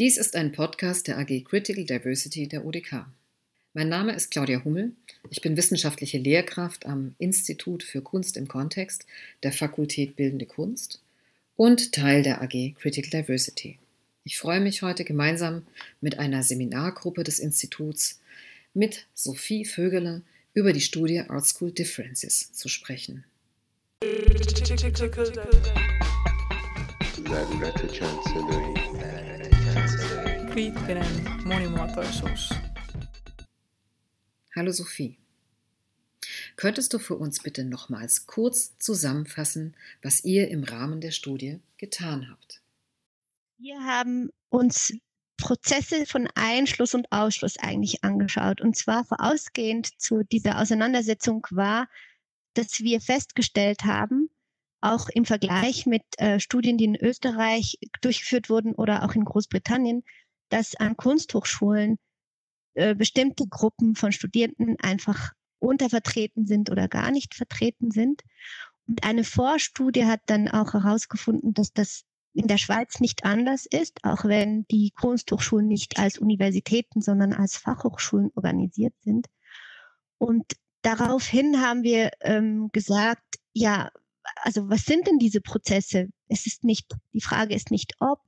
Dies ist ein Podcast der AG Critical Diversity der UDK. Mein Name ist Claudia Hummel. Ich bin wissenschaftliche Lehrkraft am Institut für Kunst im Kontext der Fakultät Bildende Kunst und Teil der AG Critical Diversity. Ich freue mich heute gemeinsam mit einer Seminargruppe des Instituts mit Sophie Vögeler über die Studie Art School Differences zu sprechen. Kriittinen monimuotoisuus. Hallo Sophie. Könntest du für uns bitte nochmals kurz zusammenfassen, was ihr im Rahmen der Studie getan habt? Wir haben uns Prozesse von Einschluss und Ausschluss eigentlich angeschaut. Und zwar vorausgehend zu dieser Auseinandersetzung war, dass wir festgestellt haben, auch im Vergleich mit äh, Studien, die in Österreich durchgeführt wurden oder auch in Großbritannien, dass an Kunsthochschulen äh, bestimmte Gruppen von Studierenden einfach untervertreten sind oder gar nicht vertreten sind. Und eine Vorstudie hat dann auch herausgefunden, dass das in der Schweiz nicht anders ist, auch wenn die Kunsthochschulen nicht als Universitäten, sondern als Fachhochschulen organisiert sind. Und daraufhin haben wir ähm, gesagt, ja, also was sind denn diese Prozesse? Es ist nicht, die Frage ist nicht, ob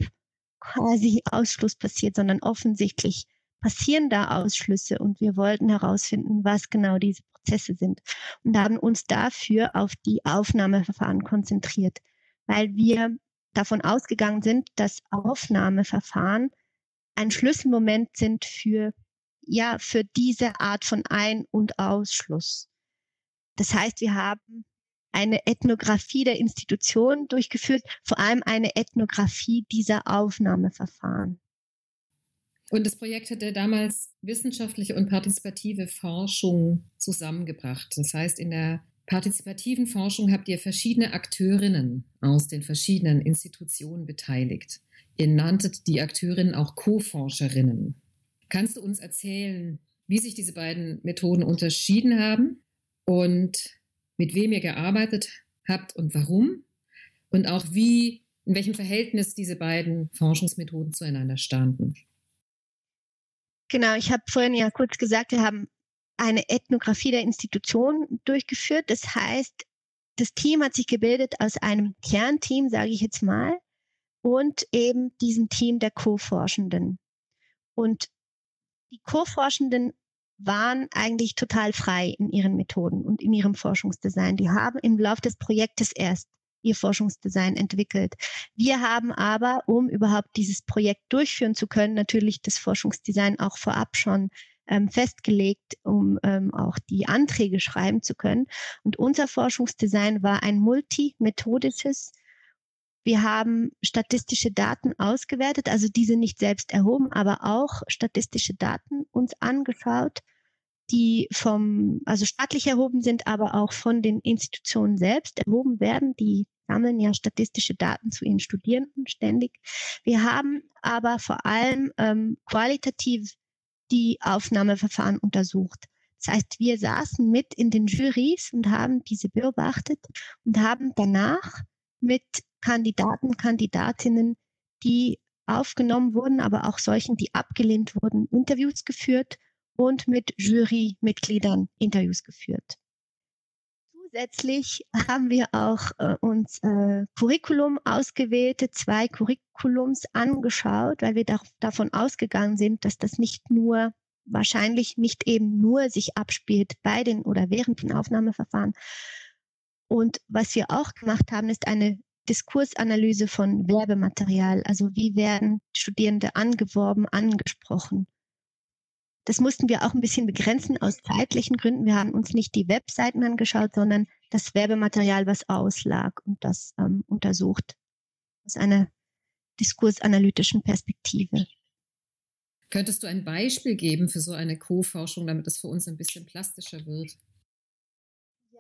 quasi Ausschluss passiert, sondern offensichtlich passieren da Ausschlüsse und wir wollten herausfinden, was genau diese Prozesse sind und haben uns dafür auf die Aufnahmeverfahren konzentriert, weil wir davon ausgegangen sind, dass Aufnahmeverfahren ein Schlüsselmoment sind für, ja, für diese Art von Ein- und Ausschluss. Das heißt, wir haben eine Ethnographie der Institution durchgeführt, vor allem eine Ethnographie dieser Aufnahmeverfahren. Und das Projekt hatte damals wissenschaftliche und partizipative Forschung zusammengebracht. Das heißt, in der partizipativen Forschung habt ihr verschiedene Akteurinnen aus den verschiedenen Institutionen beteiligt. Ihr nanntet die Akteurinnen auch Co-Forscherinnen. Kannst du uns erzählen, wie sich diese beiden Methoden unterschieden haben und mit wem ihr gearbeitet habt und warum? Und auch wie, in welchem Verhältnis diese beiden Forschungsmethoden zueinander standen? Genau, ich habe vorhin ja kurz gesagt, wir haben eine Ethnographie der Institution durchgeführt. Das heißt, das Team hat sich gebildet aus einem Kernteam, sage ich jetzt mal, und eben diesem Team der Co-Forschenden. Und die Co-Forschenden waren eigentlich total frei in ihren Methoden und in ihrem Forschungsdesign. Die haben im Laufe des Projektes erst ihr Forschungsdesign entwickelt. Wir haben aber, um überhaupt dieses Projekt durchführen zu können, natürlich das Forschungsdesign auch vorab schon ähm, festgelegt, um ähm, auch die Anträge schreiben zu können. Und unser Forschungsdesign war ein multimethodisches. Wir haben statistische Daten ausgewertet, also diese nicht selbst erhoben, aber auch statistische Daten uns angeschaut, die vom, also staatlich erhoben sind, aber auch von den Institutionen selbst erhoben werden. Die sammeln ja statistische Daten zu ihren Studierenden ständig. Wir haben aber vor allem ähm, qualitativ die Aufnahmeverfahren untersucht. Das heißt, wir saßen mit in den Jurys und haben diese beobachtet und haben danach mit Kandidaten, Kandidatinnen, die aufgenommen wurden, aber auch solchen, die abgelehnt wurden, Interviews geführt und mit Jurymitgliedern Interviews geführt. Zusätzlich haben wir auch äh, uns äh, Curriculum ausgewählte, zwei Curriculums angeschaut, weil wir da, davon ausgegangen sind, dass das nicht nur wahrscheinlich nicht eben nur sich abspielt bei den oder während den Aufnahmeverfahren. Und was wir auch gemacht haben, ist eine Diskursanalyse von Werbematerial. Also wie werden Studierende angeworben, angesprochen? Das mussten wir auch ein bisschen begrenzen aus zeitlichen Gründen. Wir haben uns nicht die Webseiten angeschaut, sondern das Werbematerial, was auslag und das ähm, untersucht aus einer diskursanalytischen Perspektive. Könntest du ein Beispiel geben für so eine Co-Forschung, damit es für uns ein bisschen plastischer wird?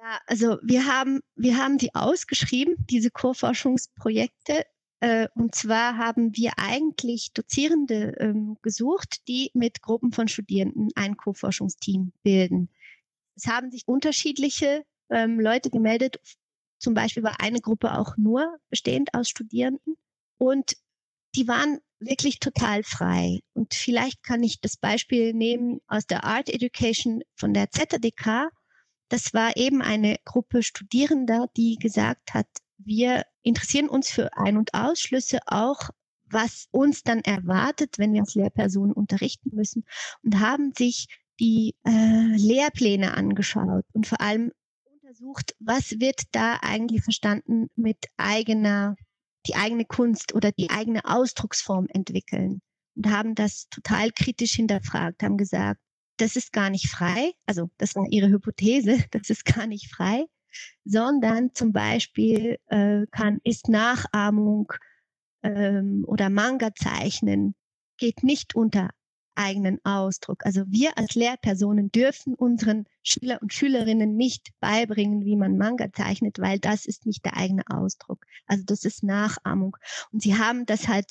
Ja, also wir haben, wir haben die ausgeschrieben, diese Co-Forschungsprojekte, äh, und zwar haben wir eigentlich Dozierende ähm, gesucht, die mit Gruppen von Studierenden ein Co-Forschungsteam bilden. Es haben sich unterschiedliche ähm, Leute gemeldet. Zum Beispiel war eine Gruppe auch nur bestehend aus Studierenden. Und die waren wirklich total frei. Und vielleicht kann ich das Beispiel nehmen aus der Art Education von der ZDK. Das war eben eine Gruppe Studierender, die gesagt hat, wir interessieren uns für Ein- und Ausschlüsse auch, was uns dann erwartet, wenn wir als Lehrpersonen unterrichten müssen und haben sich die äh, Lehrpläne angeschaut und vor allem untersucht, was wird da eigentlich verstanden mit eigener, die eigene Kunst oder die eigene Ausdrucksform entwickeln und haben das total kritisch hinterfragt, haben gesagt, das ist gar nicht frei, also das war ihre Hypothese, das ist gar nicht frei, sondern zum Beispiel äh, kann, ist Nachahmung ähm, oder Manga zeichnen geht nicht unter eigenen Ausdruck. Also wir als Lehrpersonen dürfen unseren Schüler und Schülerinnen nicht beibringen, wie man Manga zeichnet, weil das ist nicht der eigene Ausdruck. Also das ist Nachahmung. Und sie haben das halt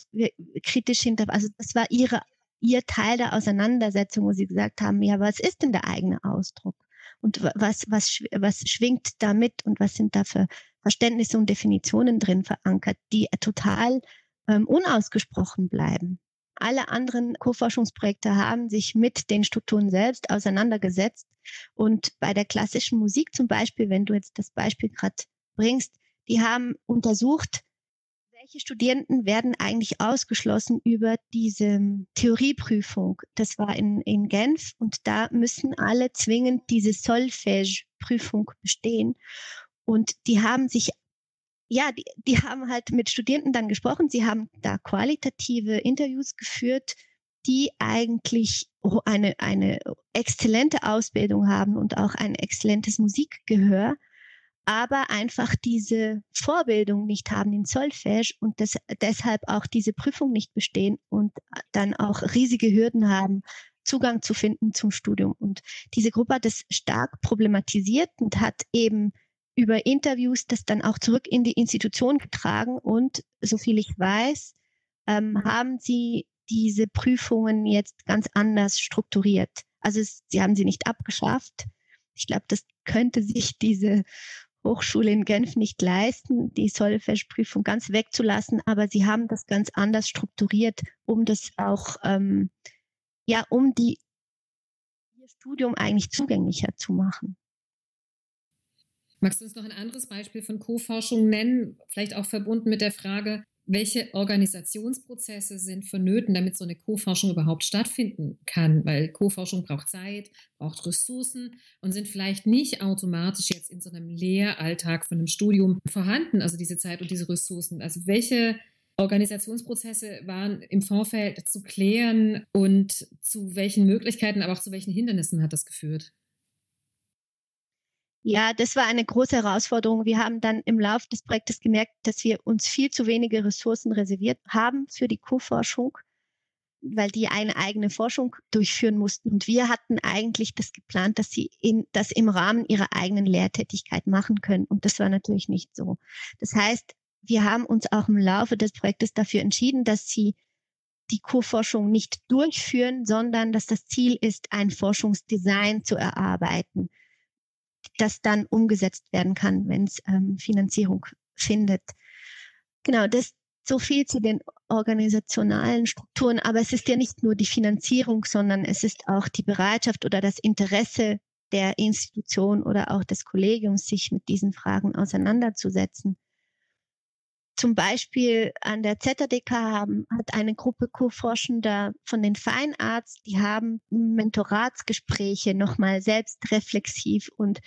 kritisch hinter, also das war ihre, ihr Teil der Auseinandersetzung, wo sie gesagt haben, ja, was ist denn der eigene Ausdruck? Und was, was, was schwingt damit und was sind da für Verständnisse und Definitionen drin verankert, die total ähm, unausgesprochen bleiben. Alle anderen Co-Forschungsprojekte haben sich mit den Strukturen selbst auseinandergesetzt. Und bei der klassischen Musik zum Beispiel, wenn du jetzt das Beispiel gerade bringst, die haben untersucht, welche Studierenden werden eigentlich ausgeschlossen über diese Theorieprüfung. Das war in, in Genf und da müssen alle zwingend diese Solfège-Prüfung bestehen. Und die haben sich ja, die, die haben halt mit Studierenden dann gesprochen. Sie haben da qualitative Interviews geführt, die eigentlich eine, eine exzellente Ausbildung haben und auch ein exzellentes Musikgehör, aber einfach diese Vorbildung nicht haben in Solfège und das, deshalb auch diese Prüfung nicht bestehen und dann auch riesige Hürden haben, Zugang zu finden zum Studium. Und diese Gruppe hat das stark problematisiert und hat eben über Interviews das dann auch zurück in die Institution getragen und so viel ich weiß, ähm, haben sie diese Prüfungen jetzt ganz anders strukturiert. Also es, sie haben sie nicht abgeschafft. Ich glaube, das könnte sich diese Hochschule in Genf nicht leisten, die Solfège-Prüfung ganz wegzulassen, aber sie haben das ganz anders strukturiert, um das auch, ähm, ja, um die, ihr Studium eigentlich zugänglicher zu machen. Magst du uns noch ein anderes Beispiel von Co-Forschung nennen, vielleicht auch verbunden mit der Frage, welche Organisationsprozesse sind vonnöten, damit so eine Co-Forschung überhaupt stattfinden kann? Weil Co-Forschung braucht Zeit, braucht Ressourcen und sind vielleicht nicht automatisch jetzt in so einem Lehralltag von einem Studium vorhanden, also diese Zeit und diese Ressourcen. Also welche Organisationsprozesse waren im Vorfeld zu klären und zu welchen Möglichkeiten, aber auch zu welchen Hindernissen hat das geführt? Ja, das war eine große Herausforderung. Wir haben dann im Laufe des Projektes gemerkt, dass wir uns viel zu wenige Ressourcen reserviert haben für die Co-Forschung, weil die eine eigene Forschung durchführen mussten. Und wir hatten eigentlich das geplant, dass sie in, das im Rahmen ihrer eigenen Lehrtätigkeit machen können. Und das war natürlich nicht so. Das heißt, wir haben uns auch im Laufe des Projektes dafür entschieden, dass sie die Co-Forschung nicht durchführen, sondern dass das Ziel ist, ein Forschungsdesign zu erarbeiten das dann umgesetzt werden kann, wenn es ähm, Finanzierung findet. Genau, das so viel zu den organisationalen Strukturen. Aber es ist ja nicht nur die Finanzierung, sondern es ist auch die Bereitschaft oder das Interesse der Institution oder auch des Kollegiums, sich mit diesen Fragen auseinanderzusetzen. Zum Beispiel an der ZDK haben, hat eine Gruppe Co-Forschender von den Fine Arts, die haben Mentoratsgespräche nochmal selbstreflexiv und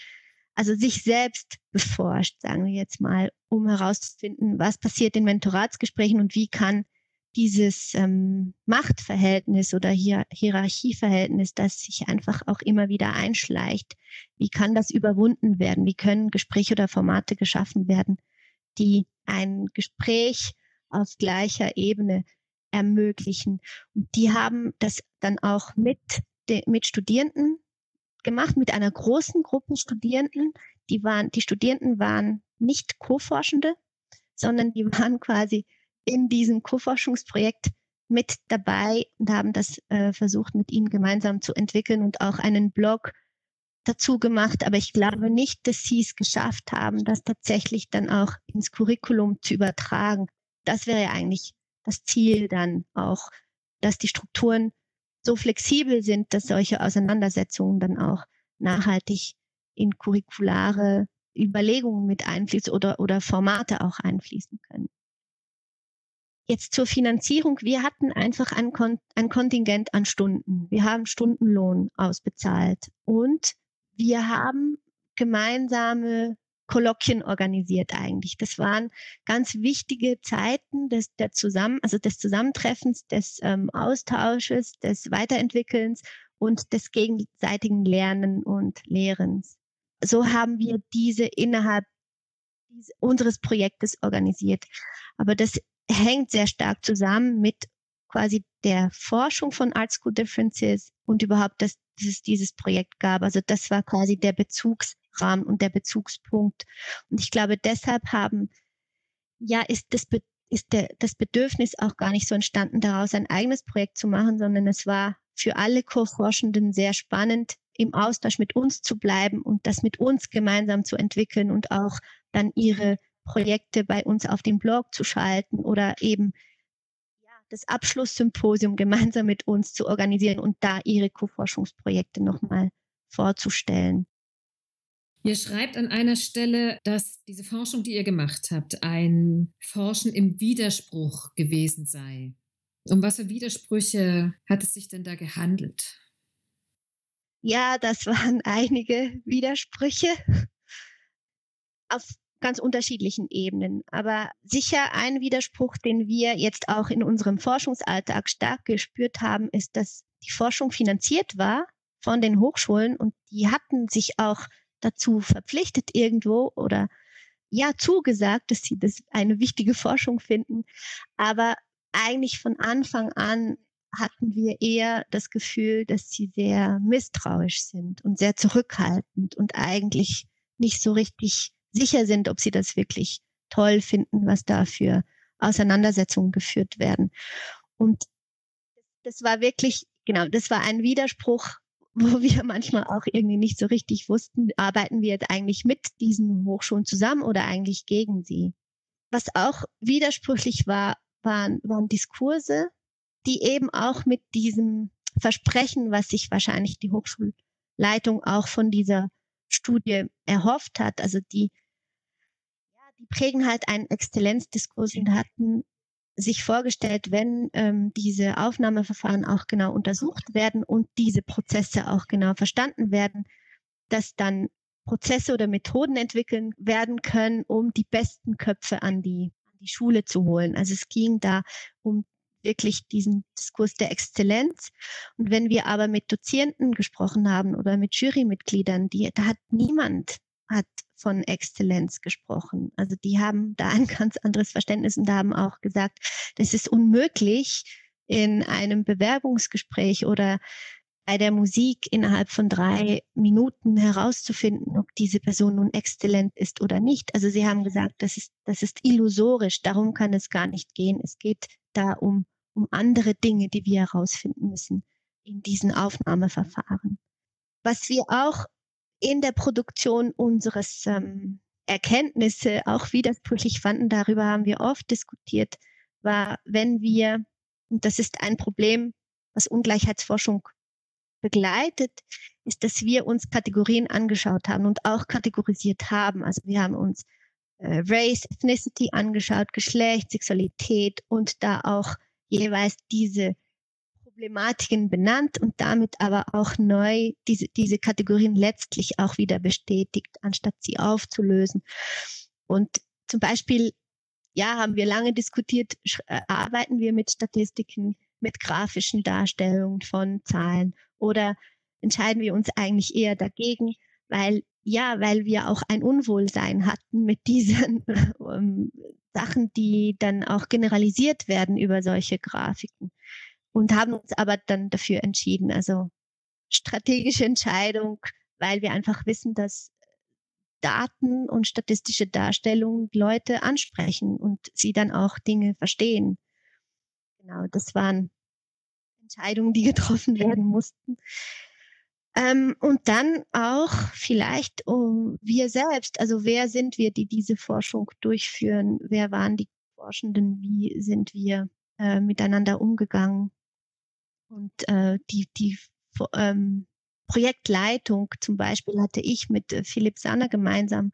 also sich selbst beforscht, sagen wir jetzt mal, um herauszufinden, was passiert in Mentoratsgesprächen und wie kann dieses ähm, Machtverhältnis oder Hier Hierarchieverhältnis, das sich einfach auch immer wieder einschleicht, wie kann das überwunden werden? Wie können Gespräche oder Formate geschaffen werden, die ein Gespräch auf gleicher Ebene ermöglichen. Und die haben das dann auch mit, mit Studierenden gemacht, mit einer großen Gruppe Studierenden. Die waren, die Studierenden waren nicht Co-Forschende, sondern die waren quasi in diesem Co-Forschungsprojekt mit dabei und haben das äh, versucht, mit ihnen gemeinsam zu entwickeln und auch einen Blog dazu gemacht, aber ich glaube nicht, dass sie es geschafft haben, das tatsächlich dann auch ins Curriculum zu übertragen. Das wäre ja eigentlich das Ziel dann auch, dass die Strukturen so flexibel sind, dass solche Auseinandersetzungen dann auch nachhaltig in curriculare Überlegungen mit einfließen oder, oder Formate auch einfließen können. Jetzt zur Finanzierung. Wir hatten einfach ein, Kon ein Kontingent an Stunden. Wir haben Stundenlohn ausbezahlt und wir haben gemeinsame Kolloquien organisiert eigentlich. Das waren ganz wichtige Zeiten des, der Zusammen, also des Zusammentreffens, des ähm, Austausches, des Weiterentwickelns und des gegenseitigen Lernen und Lehrens. So haben wir diese innerhalb unseres Projektes organisiert. Aber das hängt sehr stark zusammen mit quasi der Forschung von Art School Differences und überhaupt, dass, dass es dieses Projekt gab. Also das war quasi der Bezugsrahmen und der Bezugspunkt. Und ich glaube, deshalb haben, ja, ist das, ist der, das Bedürfnis auch gar nicht so entstanden, daraus ein eigenes Projekt zu machen, sondern es war für alle Co-Forschenden sehr spannend, im Austausch mit uns zu bleiben und das mit uns gemeinsam zu entwickeln und auch dann ihre Projekte bei uns auf dem Blog zu schalten oder eben das Abschlusssymposium gemeinsam mit uns zu organisieren und da ihre Co-Forschungsprojekte nochmal vorzustellen. Ihr schreibt an einer Stelle, dass diese Forschung, die ihr gemacht habt, ein Forschen im Widerspruch gewesen sei. Um was für Widersprüche hat es sich denn da gehandelt? Ja, das waren einige Widersprüche. Auf ganz unterschiedlichen Ebenen. Aber sicher ein Widerspruch, den wir jetzt auch in unserem Forschungsalltag stark gespürt haben, ist, dass die Forschung finanziert war von den Hochschulen und die hatten sich auch dazu verpflichtet irgendwo oder ja zugesagt, dass sie das eine wichtige Forschung finden. Aber eigentlich von Anfang an hatten wir eher das Gefühl, dass sie sehr misstrauisch sind und sehr zurückhaltend und eigentlich nicht so richtig sicher sind, ob sie das wirklich toll finden, was da für Auseinandersetzungen geführt werden. Und das war wirklich, genau, das war ein Widerspruch, wo wir manchmal auch irgendwie nicht so richtig wussten, arbeiten wir jetzt eigentlich mit diesen Hochschulen zusammen oder eigentlich gegen sie. Was auch widersprüchlich war, waren, waren Diskurse, die eben auch mit diesem Versprechen, was sich wahrscheinlich die Hochschulleitung auch von dieser Studie erhofft hat. Also die, ja, die prägen halt einen Exzellenzdiskurs und hatten sich vorgestellt, wenn ähm, diese Aufnahmeverfahren auch genau untersucht werden und diese Prozesse auch genau verstanden werden, dass dann Prozesse oder Methoden entwickeln werden können, um die besten Köpfe an die, an die Schule zu holen. Also es ging da um wirklich diesen Diskurs der Exzellenz. Und wenn wir aber mit Dozierenden gesprochen haben oder mit Jurymitgliedern, die, da hat niemand hat von Exzellenz gesprochen. Also die haben da ein ganz anderes Verständnis und haben auch gesagt, das ist unmöglich in einem Bewerbungsgespräch oder bei der Musik innerhalb von drei Minuten herauszufinden, ob diese Person nun exzellent ist oder nicht. Also sie haben gesagt, das ist, das ist illusorisch, darum kann es gar nicht gehen. Es geht da um um andere Dinge, die wir herausfinden müssen in diesen Aufnahmeverfahren. Was wir auch in der Produktion unseres ähm, Erkenntnisse auch widersprüchlich fanden, darüber haben wir oft diskutiert, war, wenn wir, und das ist ein Problem, was Ungleichheitsforschung begleitet, ist, dass wir uns Kategorien angeschaut haben und auch kategorisiert haben. Also wir haben uns äh, Race, Ethnicity angeschaut, Geschlecht, Sexualität und da auch jeweils diese Problematiken benannt und damit aber auch neu diese, diese Kategorien letztlich auch wieder bestätigt, anstatt sie aufzulösen. Und zum Beispiel, ja, haben wir lange diskutiert, äh, arbeiten wir mit Statistiken, mit grafischen Darstellungen von Zahlen oder entscheiden wir uns eigentlich eher dagegen, weil ja, weil wir auch ein Unwohlsein hatten mit diesen ähm, Sachen, die dann auch generalisiert werden über solche Grafiken und haben uns aber dann dafür entschieden. Also strategische Entscheidung, weil wir einfach wissen, dass Daten und statistische Darstellungen Leute ansprechen und sie dann auch Dinge verstehen. Genau, das waren Entscheidungen, die getroffen werden mussten. Ähm, und dann auch vielleicht um wir selbst, also wer sind wir, die diese Forschung durchführen? Wer waren die Forschenden? Wie sind wir äh, miteinander umgegangen. Und äh, die, die ähm, Projektleitung zum Beispiel hatte ich mit äh, Philipp Sanner gemeinsam.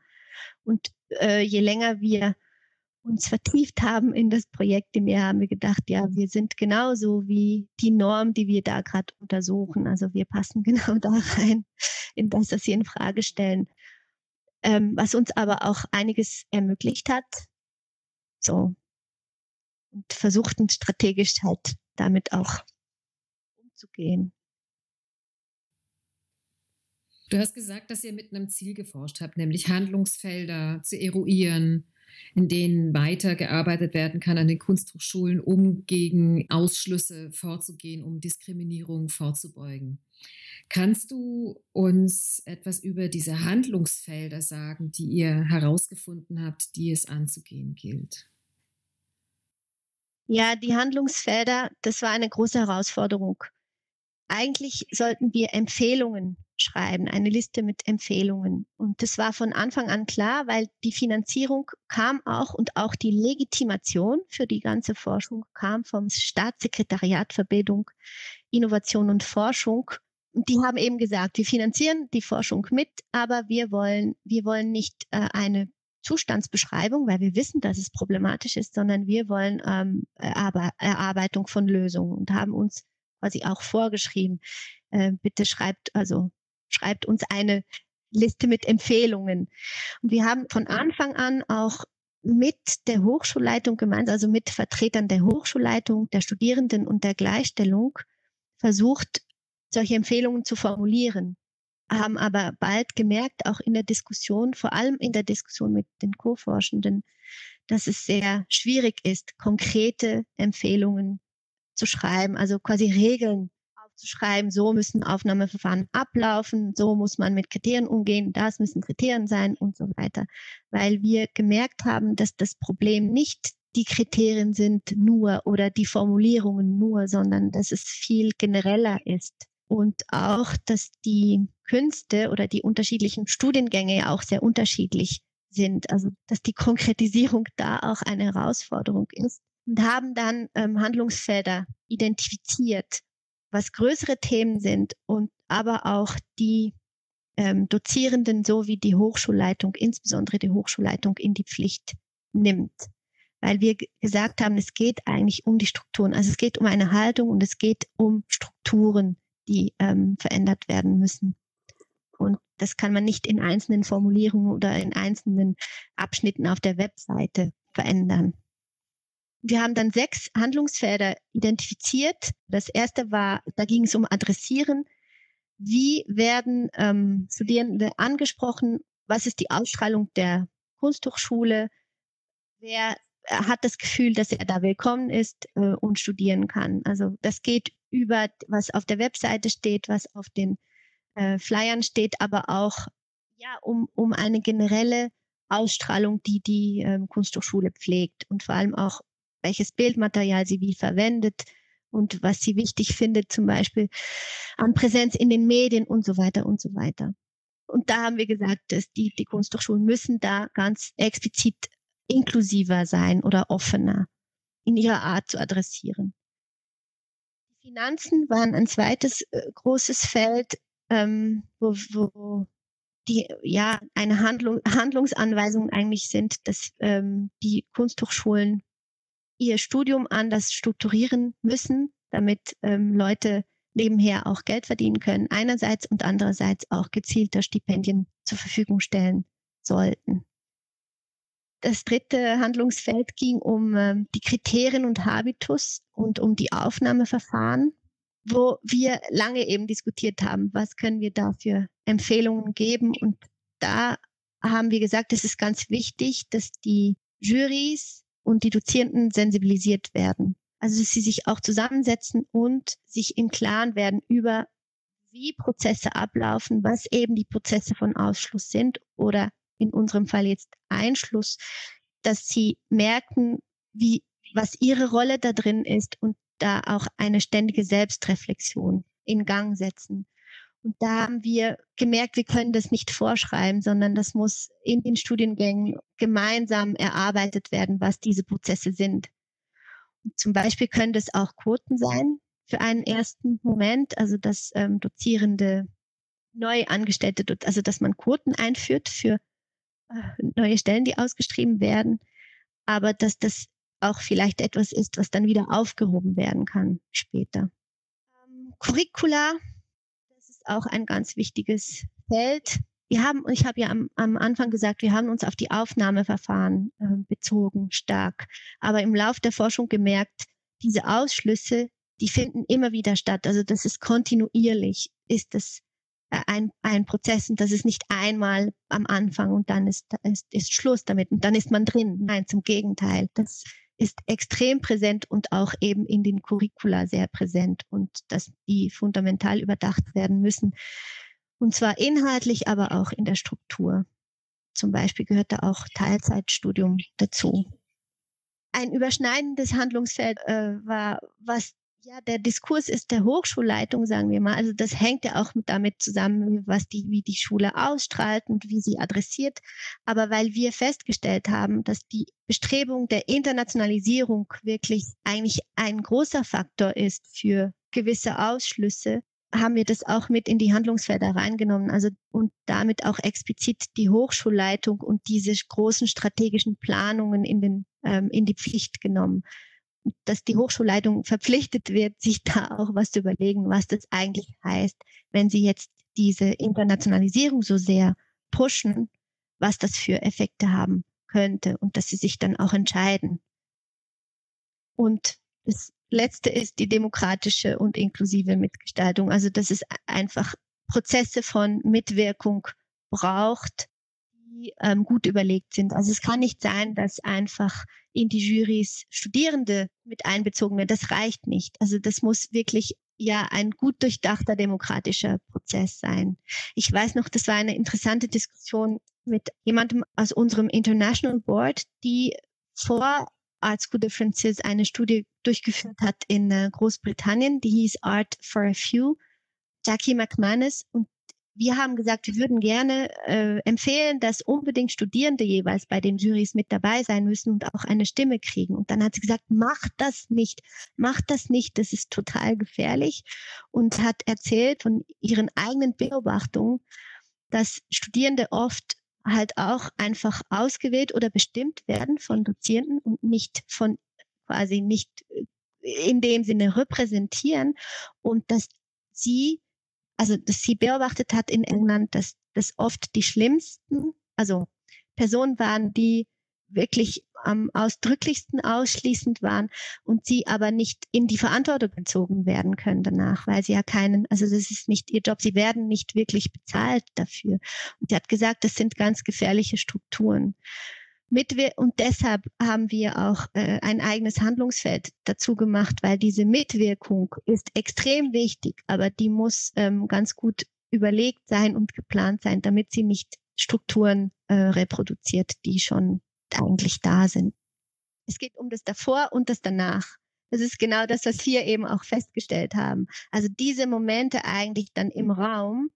Und äh, je länger wir uns vertieft haben in das Projekt, dem wir haben wir gedacht, ja, wir sind genauso wie die Norm, die wir da gerade untersuchen. Also wir passen genau da rein, in das, was sie in Frage stellen. Ähm, was uns aber auch einiges ermöglicht hat. So. Und versuchten strategisch halt damit auch umzugehen. Du hast gesagt, dass ihr mit einem Ziel geforscht habt, nämlich Handlungsfelder zu eruieren, in denen weitergearbeitet werden kann an den Kunsthochschulen, um gegen Ausschlüsse vorzugehen, um Diskriminierung vorzubeugen. Kannst du uns etwas über diese Handlungsfelder sagen, die ihr herausgefunden habt, die es anzugehen gilt? Ja, die Handlungsfelder, das war eine große Herausforderung. Eigentlich sollten wir Empfehlungen schreiben, eine Liste mit Empfehlungen. Und das war von Anfang an klar, weil die Finanzierung kam auch und auch die Legitimation für die ganze Forschung kam vom Staatssekretariat für Bildung, Innovation und Forschung. Und die haben eben gesagt, wir finanzieren die Forschung mit, aber wir wollen, wir wollen nicht äh, eine Zustandsbeschreibung, weil wir wissen, dass es problematisch ist, sondern wir wollen ähm, Erarbeitung von Lösungen und haben uns quasi auch vorgeschrieben, äh, bitte schreibt, also schreibt uns eine Liste mit Empfehlungen. Und wir haben von Anfang an auch mit der Hochschulleitung gemeinsam, also mit Vertretern der Hochschulleitung, der Studierenden und der Gleichstellung versucht, solche Empfehlungen zu formulieren, haben aber bald gemerkt, auch in der Diskussion, vor allem in der Diskussion mit den Co-Forschenden, dass es sehr schwierig ist, konkrete Empfehlungen zu schreiben, also quasi Regeln zu schreiben, so müssen Aufnahmeverfahren ablaufen, so muss man mit Kriterien umgehen, das müssen Kriterien sein und so weiter. Weil wir gemerkt haben, dass das Problem nicht die Kriterien sind nur oder die Formulierungen nur, sondern dass es viel genereller ist. Und auch, dass die Künste oder die unterschiedlichen Studiengänge ja auch sehr unterschiedlich sind. Also, dass die Konkretisierung da auch eine Herausforderung ist. Und haben dann ähm, Handlungsfelder identifiziert was größere Themen sind und aber auch die ähm, Dozierenden sowie die Hochschulleitung, insbesondere die Hochschulleitung, in die Pflicht nimmt. Weil wir gesagt haben, es geht eigentlich um die Strukturen. Also es geht um eine Haltung und es geht um Strukturen, die ähm, verändert werden müssen. Und das kann man nicht in einzelnen Formulierungen oder in einzelnen Abschnitten auf der Webseite verändern. Wir haben dann sechs Handlungsfelder identifiziert. Das erste war, da ging es um Adressieren. Wie werden ähm, Studierende angesprochen? Was ist die Ausstrahlung der Kunsthochschule? Wer äh, hat das Gefühl, dass er da willkommen ist äh, und studieren kann? Also das geht über, was auf der Webseite steht, was auf den äh, Flyern steht, aber auch ja, um, um eine generelle Ausstrahlung, die die ähm, Kunsthochschule pflegt und vor allem auch welches Bildmaterial sie wie verwendet und was sie wichtig findet, zum Beispiel an Präsenz in den Medien und so weiter und so weiter. Und da haben wir gesagt, dass die, die Kunsthochschulen müssen da ganz explizit inklusiver sein oder offener in ihrer Art zu adressieren. Die Finanzen waren ein zweites äh, großes Feld, ähm, wo, wo die ja eine Handlung, Handlungsanweisung eigentlich sind, dass ähm, die Kunsthochschulen ihr Studium anders strukturieren müssen, damit ähm, Leute nebenher auch Geld verdienen können, einerseits und andererseits auch gezielter Stipendien zur Verfügung stellen sollten. Das dritte Handlungsfeld ging um äh, die Kriterien und Habitus und um die Aufnahmeverfahren, wo wir lange eben diskutiert haben, was können wir da für Empfehlungen geben. Und da haben wir gesagt, es ist ganz wichtig, dass die Juries und die Dozierenden sensibilisiert werden. Also dass sie sich auch zusammensetzen und sich im Klaren werden über, wie Prozesse ablaufen, was eben die Prozesse von Ausschluss sind oder in unserem Fall jetzt Einschluss, dass sie merken, wie, was ihre Rolle da drin ist und da auch eine ständige Selbstreflexion in Gang setzen. Und da haben wir gemerkt, wir können das nicht vorschreiben, sondern das muss in den Studiengängen gemeinsam erarbeitet werden, was diese Prozesse sind. Zum Beispiel können das auch Quoten sein für einen ersten Moment, also dass ähm, Dozierende neu Angestellte, also dass man Quoten einführt für äh, neue Stellen, die ausgeschrieben werden, aber dass das auch vielleicht etwas ist, was dann wieder aufgehoben werden kann später. Ähm, Curricula, auch ein ganz wichtiges Feld. Wir haben, ich habe ja am, am Anfang gesagt, wir haben uns auf die Aufnahmeverfahren äh, bezogen stark, aber im Lauf der Forschung gemerkt, diese Ausschlüsse, die finden immer wieder statt. Also das ist kontinuierlich, ist das äh, ein, ein Prozess und das ist nicht einmal am Anfang und dann ist, ist, ist Schluss damit und dann ist man drin. Nein, zum Gegenteil. Das ist extrem präsent und auch eben in den Curricula sehr präsent und dass die fundamental überdacht werden müssen. Und zwar inhaltlich, aber auch in der Struktur. Zum Beispiel gehört da auch Teilzeitstudium dazu. Ein überschneidendes Handlungsfeld äh, war, was ja, der Diskurs ist der Hochschulleitung, sagen wir mal. Also das hängt ja auch damit zusammen, was die, wie die Schule ausstrahlt und wie sie adressiert. Aber weil wir festgestellt haben, dass die Bestrebung der Internationalisierung wirklich eigentlich ein großer Faktor ist für gewisse Ausschlüsse, haben wir das auch mit in die Handlungsfelder reingenommen. Also und damit auch explizit die Hochschulleitung und diese großen strategischen Planungen in den ähm, in die Pflicht genommen dass die Hochschulleitung verpflichtet wird, sich da auch was zu überlegen, was das eigentlich heißt, wenn sie jetzt diese Internationalisierung so sehr pushen, was das für Effekte haben könnte und dass sie sich dann auch entscheiden. Und das Letzte ist die demokratische und inklusive Mitgestaltung. Also dass es einfach Prozesse von Mitwirkung braucht, die ähm, gut überlegt sind. Also es kann nicht sein, dass einfach in die Jurys Studierende mit einbezogen werden. Das reicht nicht. Also das muss wirklich ja ein gut durchdachter demokratischer Prozess sein. Ich weiß noch, das war eine interessante Diskussion mit jemandem aus unserem International Board, die vor Art School Differences eine Studie durchgeführt hat in äh, Großbritannien, die hieß Art for a Few. Jackie McManus und wir haben gesagt, wir würden gerne äh, empfehlen, dass unbedingt Studierende jeweils bei den Jurys mit dabei sein müssen und auch eine Stimme kriegen. Und dann hat sie gesagt, macht das nicht, macht das nicht, das ist total gefährlich. Und hat erzählt von ihren eigenen Beobachtungen, dass Studierende oft halt auch einfach ausgewählt oder bestimmt werden von Dozierenden und nicht von quasi nicht äh, in dem Sinne repräsentieren und dass sie also dass sie beobachtet hat in England, dass das oft die schlimmsten, also Personen waren, die wirklich am ausdrücklichsten ausschließend waren und sie aber nicht in die Verantwortung gezogen werden können danach, weil sie ja keinen, also das ist nicht ihr Job, sie werden nicht wirklich bezahlt dafür. Und sie hat gesagt, das sind ganz gefährliche Strukturen. Mitwir und deshalb haben wir auch äh, ein eigenes Handlungsfeld dazu gemacht, weil diese Mitwirkung ist extrem wichtig, aber die muss ähm, ganz gut überlegt sein und geplant sein, damit sie nicht Strukturen äh, reproduziert, die schon eigentlich da sind. Es geht um das davor und das danach. Das ist genau das, was wir eben auch festgestellt haben. Also diese Momente eigentlich dann im Raum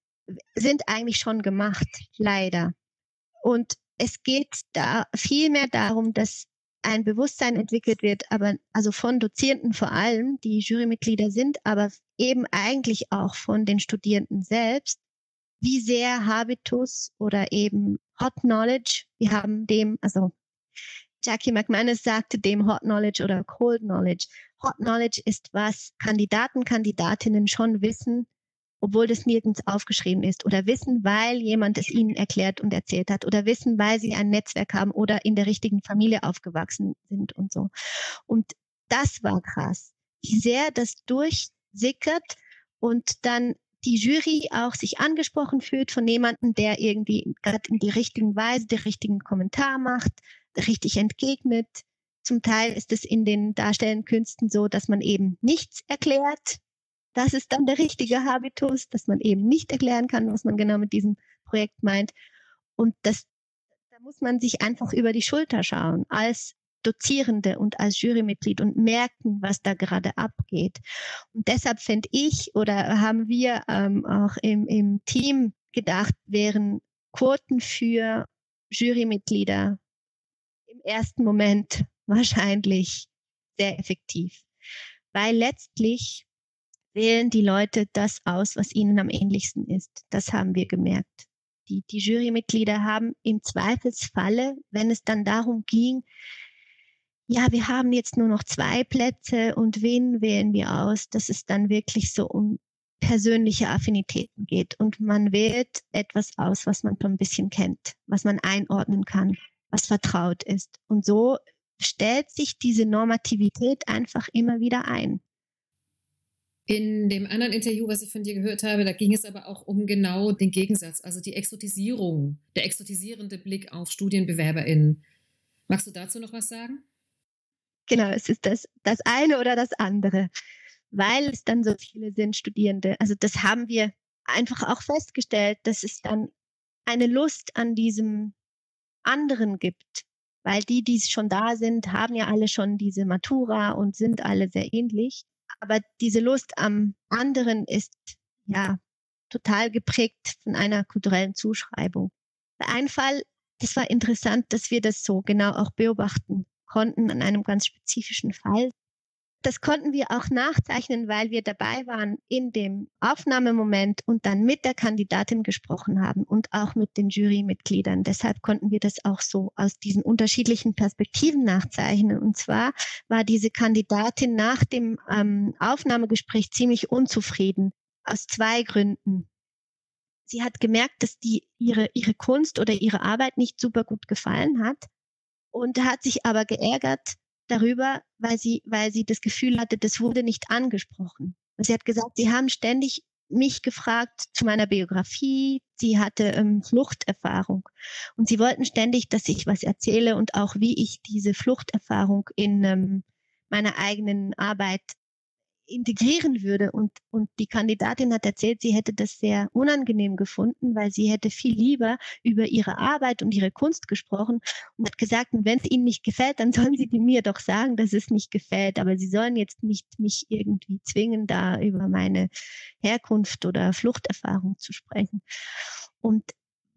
sind eigentlich schon gemacht, leider. Und es geht da viel mehr darum, dass ein Bewusstsein entwickelt wird, aber also von Dozierenden vor allem, die Jurymitglieder sind, aber eben eigentlich auch von den Studierenden selbst, wie sehr Habitus oder eben Hot Knowledge, wir haben dem, also Jackie McManus sagte dem Hot Knowledge oder Cold Knowledge. Hot Knowledge ist, was Kandidaten, Kandidatinnen schon wissen, obwohl das nirgends aufgeschrieben ist oder wissen, weil jemand es ihnen erklärt und erzählt hat oder wissen, weil sie ein Netzwerk haben oder in der richtigen Familie aufgewachsen sind und so. Und das war krass, wie sehr das durchsickert und dann die Jury auch sich angesprochen fühlt von jemandem, der irgendwie gerade in die richtigen Weise, den richtigen Kommentar macht, richtig entgegnet. Zum Teil ist es in den darstellenden Künsten so, dass man eben nichts erklärt, das ist dann der richtige Habitus, dass man eben nicht erklären kann, was man genau mit diesem Projekt meint. Und das, da muss man sich einfach über die Schulter schauen als Dozierende und als Jurymitglied und merken, was da gerade abgeht. Und deshalb fände ich oder haben wir ähm, auch im, im Team gedacht, wären Quoten für Jurymitglieder im ersten Moment wahrscheinlich sehr effektiv, weil letztlich wählen die Leute das aus, was ihnen am ähnlichsten ist. Das haben wir gemerkt. Die, die Jurymitglieder haben im Zweifelsfalle, wenn es dann darum ging, ja, wir haben jetzt nur noch zwei Plätze und wen wählen wir aus, dass es dann wirklich so um persönliche Affinitäten geht und man wählt etwas aus, was man schon ein bisschen kennt, was man einordnen kann, was vertraut ist. Und so stellt sich diese Normativität einfach immer wieder ein. In dem anderen Interview, was ich von dir gehört habe, da ging es aber auch um genau den Gegensatz, also die Exotisierung, der exotisierende Blick auf StudienbewerberInnen. Magst du dazu noch was sagen? Genau, es ist das, das eine oder das andere, weil es dann so viele sind, Studierende. Also das haben wir einfach auch festgestellt, dass es dann eine Lust an diesem anderen gibt, weil die, die schon da sind, haben ja alle schon diese Matura und sind alle sehr ähnlich. Aber diese Lust am anderen ist ja total geprägt von einer kulturellen Zuschreibung. Einem Fall, das war interessant, dass wir das so genau auch beobachten konnten an einem ganz spezifischen Fall. Das konnten wir auch nachzeichnen, weil wir dabei waren in dem Aufnahmemoment und dann mit der Kandidatin gesprochen haben und auch mit den Jurymitgliedern. Deshalb konnten wir das auch so aus diesen unterschiedlichen Perspektiven nachzeichnen. Und zwar war diese Kandidatin nach dem ähm, Aufnahmegespräch ziemlich unzufrieden aus zwei Gründen. Sie hat gemerkt, dass die ihre, ihre Kunst oder ihre Arbeit nicht super gut gefallen hat und hat sich aber geärgert, darüber, weil sie, weil sie das Gefühl hatte, das wurde nicht angesprochen. Sie hat gesagt, sie haben ständig mich gefragt zu meiner Biografie. Sie hatte ähm, Fluchterfahrung und sie wollten ständig, dass ich was erzähle und auch wie ich diese Fluchterfahrung in ähm, meiner eigenen Arbeit integrieren würde. Und, und die Kandidatin hat erzählt, sie hätte das sehr unangenehm gefunden, weil sie hätte viel lieber über ihre Arbeit und ihre Kunst gesprochen und hat gesagt, wenn es ihnen nicht gefällt, dann sollen sie mir doch sagen, dass es nicht gefällt. Aber sie sollen jetzt nicht mich irgendwie zwingen, da über meine Herkunft oder Fluchterfahrung zu sprechen. Und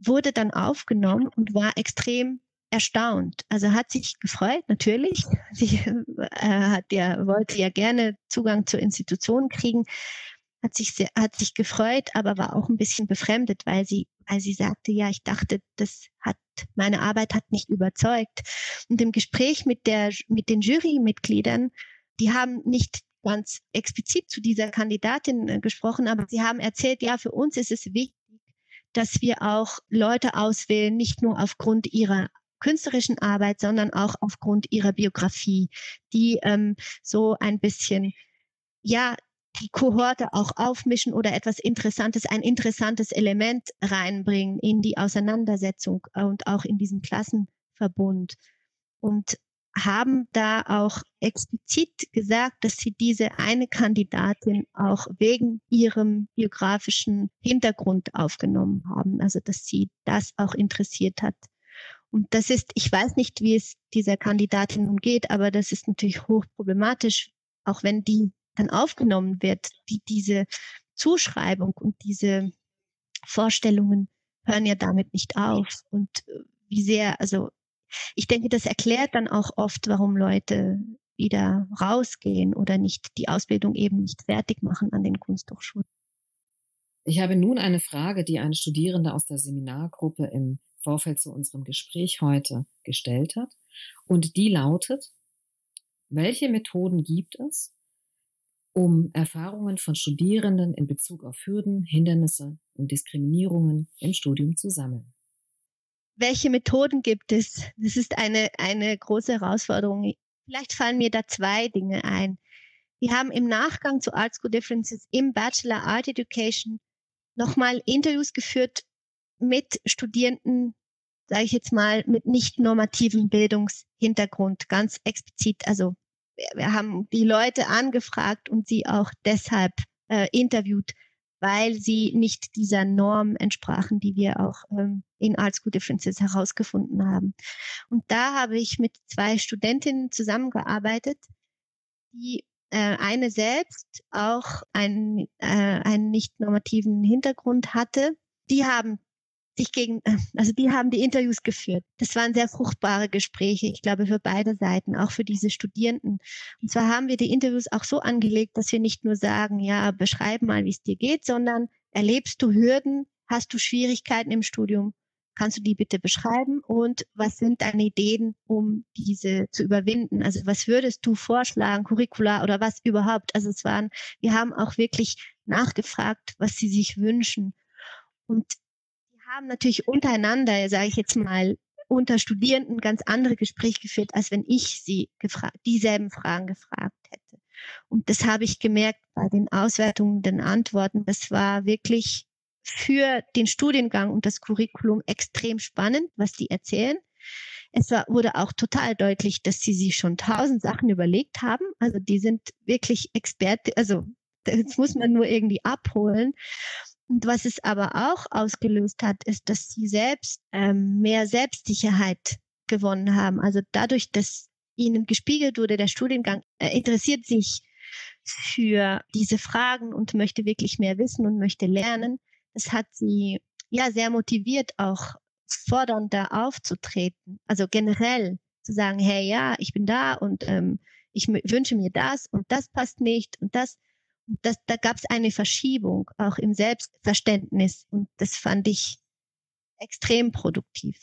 wurde dann aufgenommen und war extrem erstaunt. Also hat sich gefreut, natürlich. Sie äh, hat ja, wollte ja gerne Zugang zur Institution kriegen, hat sich, sehr, hat sich gefreut, aber war auch ein bisschen befremdet, weil sie, weil sie sagte, ja, ich dachte, das hat, meine Arbeit hat nicht überzeugt. Und im Gespräch mit der, mit den Jurymitgliedern, die haben nicht ganz explizit zu dieser Kandidatin äh, gesprochen, aber sie haben erzählt, ja, für uns ist es wichtig, dass wir auch Leute auswählen, nicht nur aufgrund ihrer künstlerischen Arbeit, sondern auch aufgrund ihrer Biografie, die ähm, so ein bisschen, ja, die Kohorte auch aufmischen oder etwas Interessantes, ein interessantes Element reinbringen in die Auseinandersetzung und auch in diesen Klassenverbund. Und haben da auch explizit gesagt, dass sie diese eine Kandidatin auch wegen ihrem biografischen Hintergrund aufgenommen haben. Also dass sie das auch interessiert hat. Und das ist, ich weiß nicht, wie es dieser Kandidatin nun geht, aber das ist natürlich hochproblematisch, auch wenn die dann aufgenommen wird. Die, diese Zuschreibung und diese Vorstellungen hören ja damit nicht auf. Und äh, wie sehr, also ich denke, das erklärt dann auch oft, warum Leute wieder rausgehen oder nicht die Ausbildung eben nicht fertig machen an den Kunsthochschulen. Ich habe nun eine Frage, die eine Studierende aus der Seminargruppe im Vorfeld zu unserem Gespräch heute gestellt hat. Und die lautet, welche Methoden gibt es, um Erfahrungen von Studierenden in Bezug auf Hürden, Hindernisse und Diskriminierungen im Studium zu sammeln? Welche Methoden gibt es? Das ist eine, eine große Herausforderung. Vielleicht fallen mir da zwei Dinge ein. Wir haben im Nachgang zu Art School Differences im Bachelor Art Education nochmal Interviews geführt mit Studierenden, sage ich jetzt mal, mit nicht normativem Bildungshintergrund, ganz explizit. Also wir, wir haben die Leute angefragt und sie auch deshalb äh, interviewt, weil sie nicht dieser Norm entsprachen, die wir auch ähm, in Art School Differences herausgefunden haben. Und da habe ich mit zwei Studentinnen zusammengearbeitet, die äh, eine selbst auch einen, äh, einen nicht normativen Hintergrund hatte. Die haben sich gegen, also die haben die Interviews geführt. Das waren sehr fruchtbare Gespräche, ich glaube, für beide Seiten, auch für diese Studierenden. Und zwar haben wir die Interviews auch so angelegt, dass wir nicht nur sagen, ja, beschreib mal, wie es dir geht, sondern erlebst du Hürden, hast du Schwierigkeiten im Studium, kannst du die bitte beschreiben und was sind deine Ideen, um diese zu überwinden? Also was würdest du vorschlagen, Curricula oder was überhaupt? Also es waren, wir haben auch wirklich nachgefragt, was sie sich wünschen. Und haben natürlich untereinander, sage ich jetzt mal, unter Studierenden ganz andere Gespräche geführt, als wenn ich sie dieselben Fragen gefragt hätte. Und das habe ich gemerkt bei den Auswertungen, den Antworten. Das war wirklich für den Studiengang und das Curriculum extrem spannend, was die erzählen. Es war, wurde auch total deutlich, dass sie sich schon tausend Sachen überlegt haben. Also die sind wirklich Experte, also das muss man nur irgendwie abholen. Und was es aber auch ausgelöst hat, ist, dass sie selbst ähm, mehr Selbstsicherheit gewonnen haben. Also dadurch, dass ihnen gespiegelt wurde, der Studiengang äh, interessiert sich für diese Fragen und möchte wirklich mehr wissen und möchte lernen. Das hat sie ja sehr motiviert, auch fordernder aufzutreten. Also generell zu sagen, hey, ja, ich bin da und ähm, ich wünsche mir das und das passt nicht und das das, da gab es eine Verschiebung auch im Selbstverständnis und das fand ich extrem produktiv.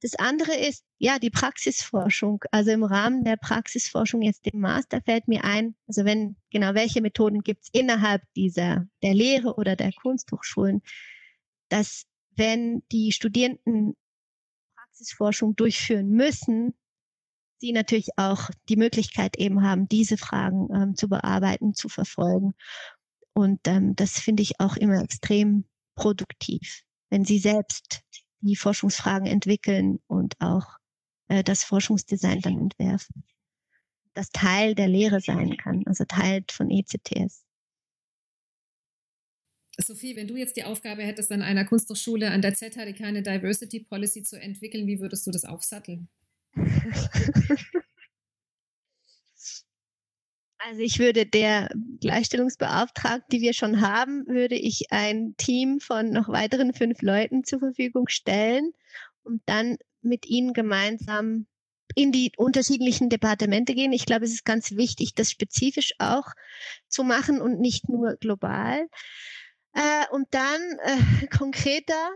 Das andere ist, ja, die Praxisforschung. Also im Rahmen der Praxisforschung jetzt im Master fällt mir ein, also wenn, genau, welche Methoden gibt es innerhalb dieser, der Lehre oder der Kunsthochschulen, dass wenn die Studierenden Praxisforschung durchführen müssen, sie natürlich auch die Möglichkeit eben haben, diese Fragen ähm, zu bearbeiten, zu verfolgen. Und ähm, das finde ich auch immer extrem produktiv, wenn sie selbst die Forschungsfragen entwickeln und auch äh, das Forschungsdesign dann entwerfen. Das Teil der Lehre sein kann, also Teil von ECTS. Sophie, wenn du jetzt die Aufgabe hättest, an einer Kunsthochschule an der ZHDK eine Diversity Policy zu entwickeln, wie würdest du das aufsatteln? Also ich würde der Gleichstellungsbeauftragten, die wir schon haben, würde ich ein Team von noch weiteren fünf Leuten zur Verfügung stellen und dann mit ihnen gemeinsam in die unterschiedlichen Departemente gehen. Ich glaube, es ist ganz wichtig, das spezifisch auch zu machen und nicht nur global. Äh, und dann äh, konkreter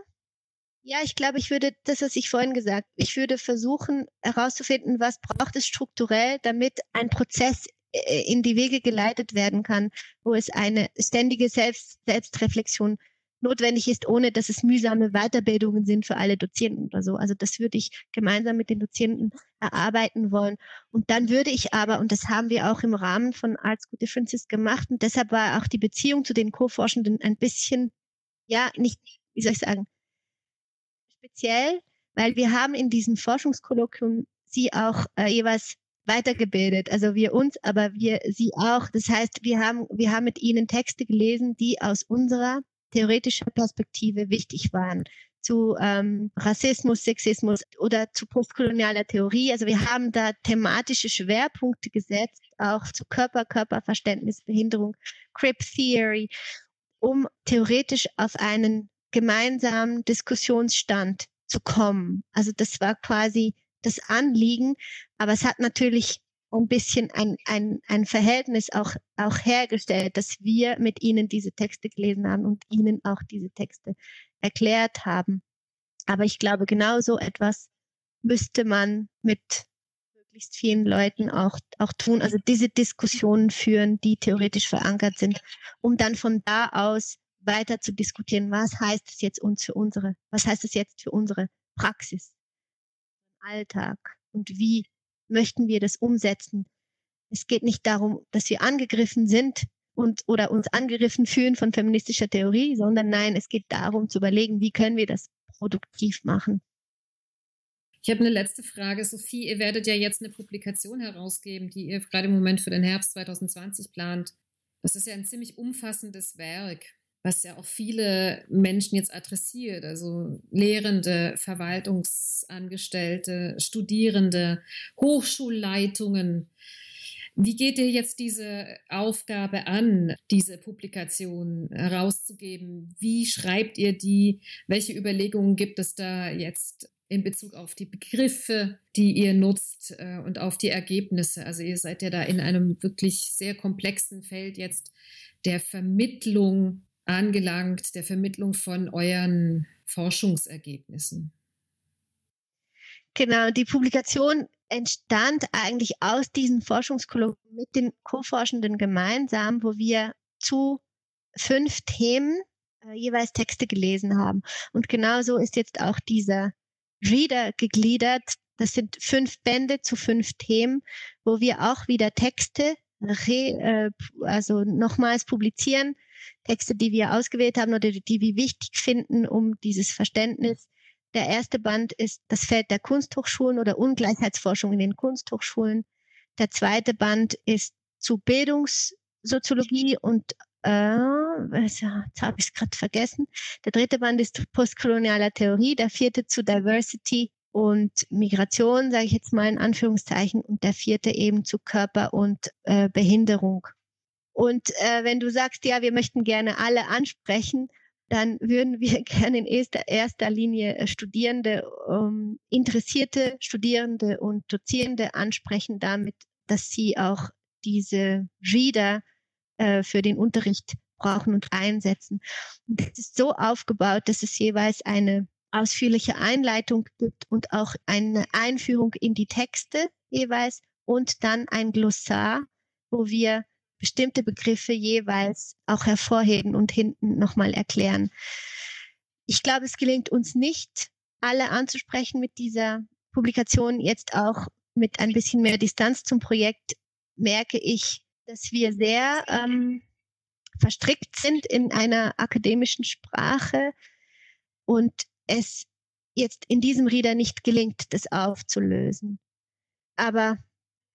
ja, ich glaube, ich würde das, was ich vorhin gesagt, ich würde versuchen herauszufinden, was braucht es strukturell, damit ein Prozess äh, in die Wege geleitet werden kann, wo es eine ständige Selbst Selbstreflexion notwendig ist, ohne dass es mühsame Weiterbildungen sind für alle Dozierenden oder so. Also das würde ich gemeinsam mit den Dozierenden erarbeiten wollen. Und dann würde ich aber, und das haben wir auch im Rahmen von Arts Good Differences gemacht, und deshalb war auch die Beziehung zu den Co-Forschenden ein bisschen, ja, nicht, wie soll ich sagen, speziell, weil wir haben in diesem Forschungskolloquium sie auch äh, jeweils weitergebildet. Also wir uns, aber wir sie auch. Das heißt, wir haben, wir haben mit ihnen Texte gelesen, die aus unserer theoretischer Perspektive wichtig waren zu ähm, Rassismus, Sexismus oder zu postkolonialer Theorie. Also wir haben da thematische Schwerpunkte gesetzt, auch zu Körper, Körperverständnis, Behinderung, Crip Theory, um theoretisch auf einen gemeinsamen Diskussionsstand zu kommen. Also das war quasi das Anliegen, aber es hat natürlich ein bisschen ein, ein, ein Verhältnis auch, auch hergestellt, dass wir mit ihnen diese Texte gelesen haben und ihnen auch diese Texte erklärt haben. Aber ich glaube, genau so etwas müsste man mit möglichst vielen Leuten auch, auch tun, also diese Diskussionen führen, die theoretisch verankert sind, um dann von da aus weiter zu diskutieren, was heißt es jetzt uns für unsere, was heißt es jetzt für unsere Praxis, Alltag und wie möchten wir das umsetzen. Es geht nicht darum, dass wir angegriffen sind und oder uns angegriffen fühlen von feministischer Theorie, sondern nein, es geht darum zu überlegen, wie können wir das produktiv machen. Ich habe eine letzte Frage, Sophie. Ihr werdet ja jetzt eine Publikation herausgeben, die ihr gerade im Moment für den Herbst 2020 plant. Das ist ja ein ziemlich umfassendes Werk was ja auch viele Menschen jetzt adressiert, also Lehrende, Verwaltungsangestellte, Studierende, Hochschulleitungen. Wie geht ihr jetzt diese Aufgabe an, diese Publikation herauszugeben? Wie schreibt ihr die? Welche Überlegungen gibt es da jetzt in Bezug auf die Begriffe, die ihr nutzt äh, und auf die Ergebnisse? Also ihr seid ja da in einem wirklich sehr komplexen Feld jetzt der Vermittlung angelangt, der Vermittlung von euren Forschungsergebnissen. Genau, die Publikation entstand eigentlich aus diesen Forschungskolloquien mit den Co-Forschenden gemeinsam, wo wir zu fünf Themen äh, jeweils Texte gelesen haben. Und genauso ist jetzt auch dieser Reader gegliedert. Das sind fünf Bände zu fünf Themen, wo wir auch wieder Texte re, äh, also nochmals publizieren, Texte, die wir ausgewählt haben oder die wir wichtig finden, um dieses Verständnis der erste Band ist das Feld der Kunsthochschulen oder Ungleichheitsforschung in den Kunsthochschulen. Der zweite Band ist zu Bildungssoziologie und äh, jetzt habe ich es gerade vergessen. Der dritte Band ist zu postkolonialer Theorie, der vierte zu Diversity und Migration, sage ich jetzt mal in Anführungszeichen, und der vierte eben zu Körper und äh, Behinderung. Und äh, wenn du sagst, ja, wir möchten gerne alle ansprechen, dann würden wir gerne in erster, erster Linie äh, Studierende, ähm, interessierte Studierende und Dozierende ansprechen damit, dass sie auch diese Reader äh, für den Unterricht brauchen und einsetzen. Und das ist so aufgebaut, dass es jeweils eine ausführliche Einleitung gibt und auch eine Einführung in die Texte jeweils und dann ein Glossar, wo wir bestimmte Begriffe jeweils auch hervorheben und hinten nochmal erklären. Ich glaube, es gelingt uns nicht, alle anzusprechen mit dieser Publikation. Jetzt auch mit ein bisschen mehr Distanz zum Projekt merke ich, dass wir sehr ähm, verstrickt sind in einer akademischen Sprache und es jetzt in diesem Reader nicht gelingt, das aufzulösen. Aber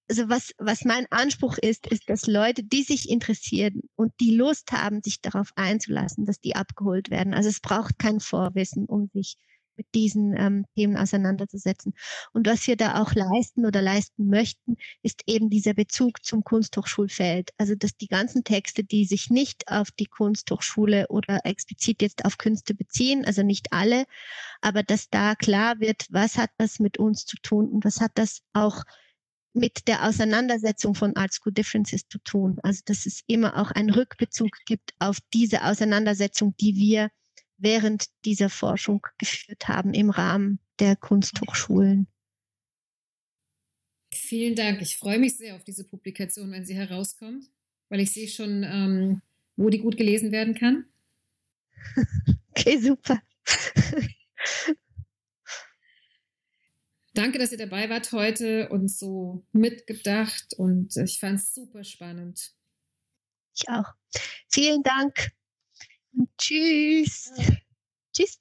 also was, was mein Anspruch ist, ist, dass Leute, die sich interessieren und die Lust haben, sich darauf einzulassen, dass die abgeholt werden. Also es braucht kein Vorwissen, um sich mit diesen ähm, Themen auseinanderzusetzen. Und was wir da auch leisten oder leisten möchten, ist eben dieser Bezug zum Kunsthochschulfeld. Also dass die ganzen Texte, die sich nicht auf die Kunsthochschule oder explizit jetzt auf Künste beziehen, also nicht alle, aber dass da klar wird, was hat das mit uns zu tun und was hat das auch mit der Auseinandersetzung von Art School Differences zu tun. Also dass es immer auch einen Rückbezug gibt auf diese Auseinandersetzung, die wir während dieser Forschung geführt haben im Rahmen der Kunsthochschulen. Vielen Dank. Ich freue mich sehr auf diese Publikation, wenn sie herauskommt, weil ich sehe schon, ähm, wo die gut gelesen werden kann. okay, super. Danke, dass ihr dabei wart heute und so mitgedacht und ich fand es super spannend. Ich auch. Vielen Dank. Und tschüss. Ja. Tschüss.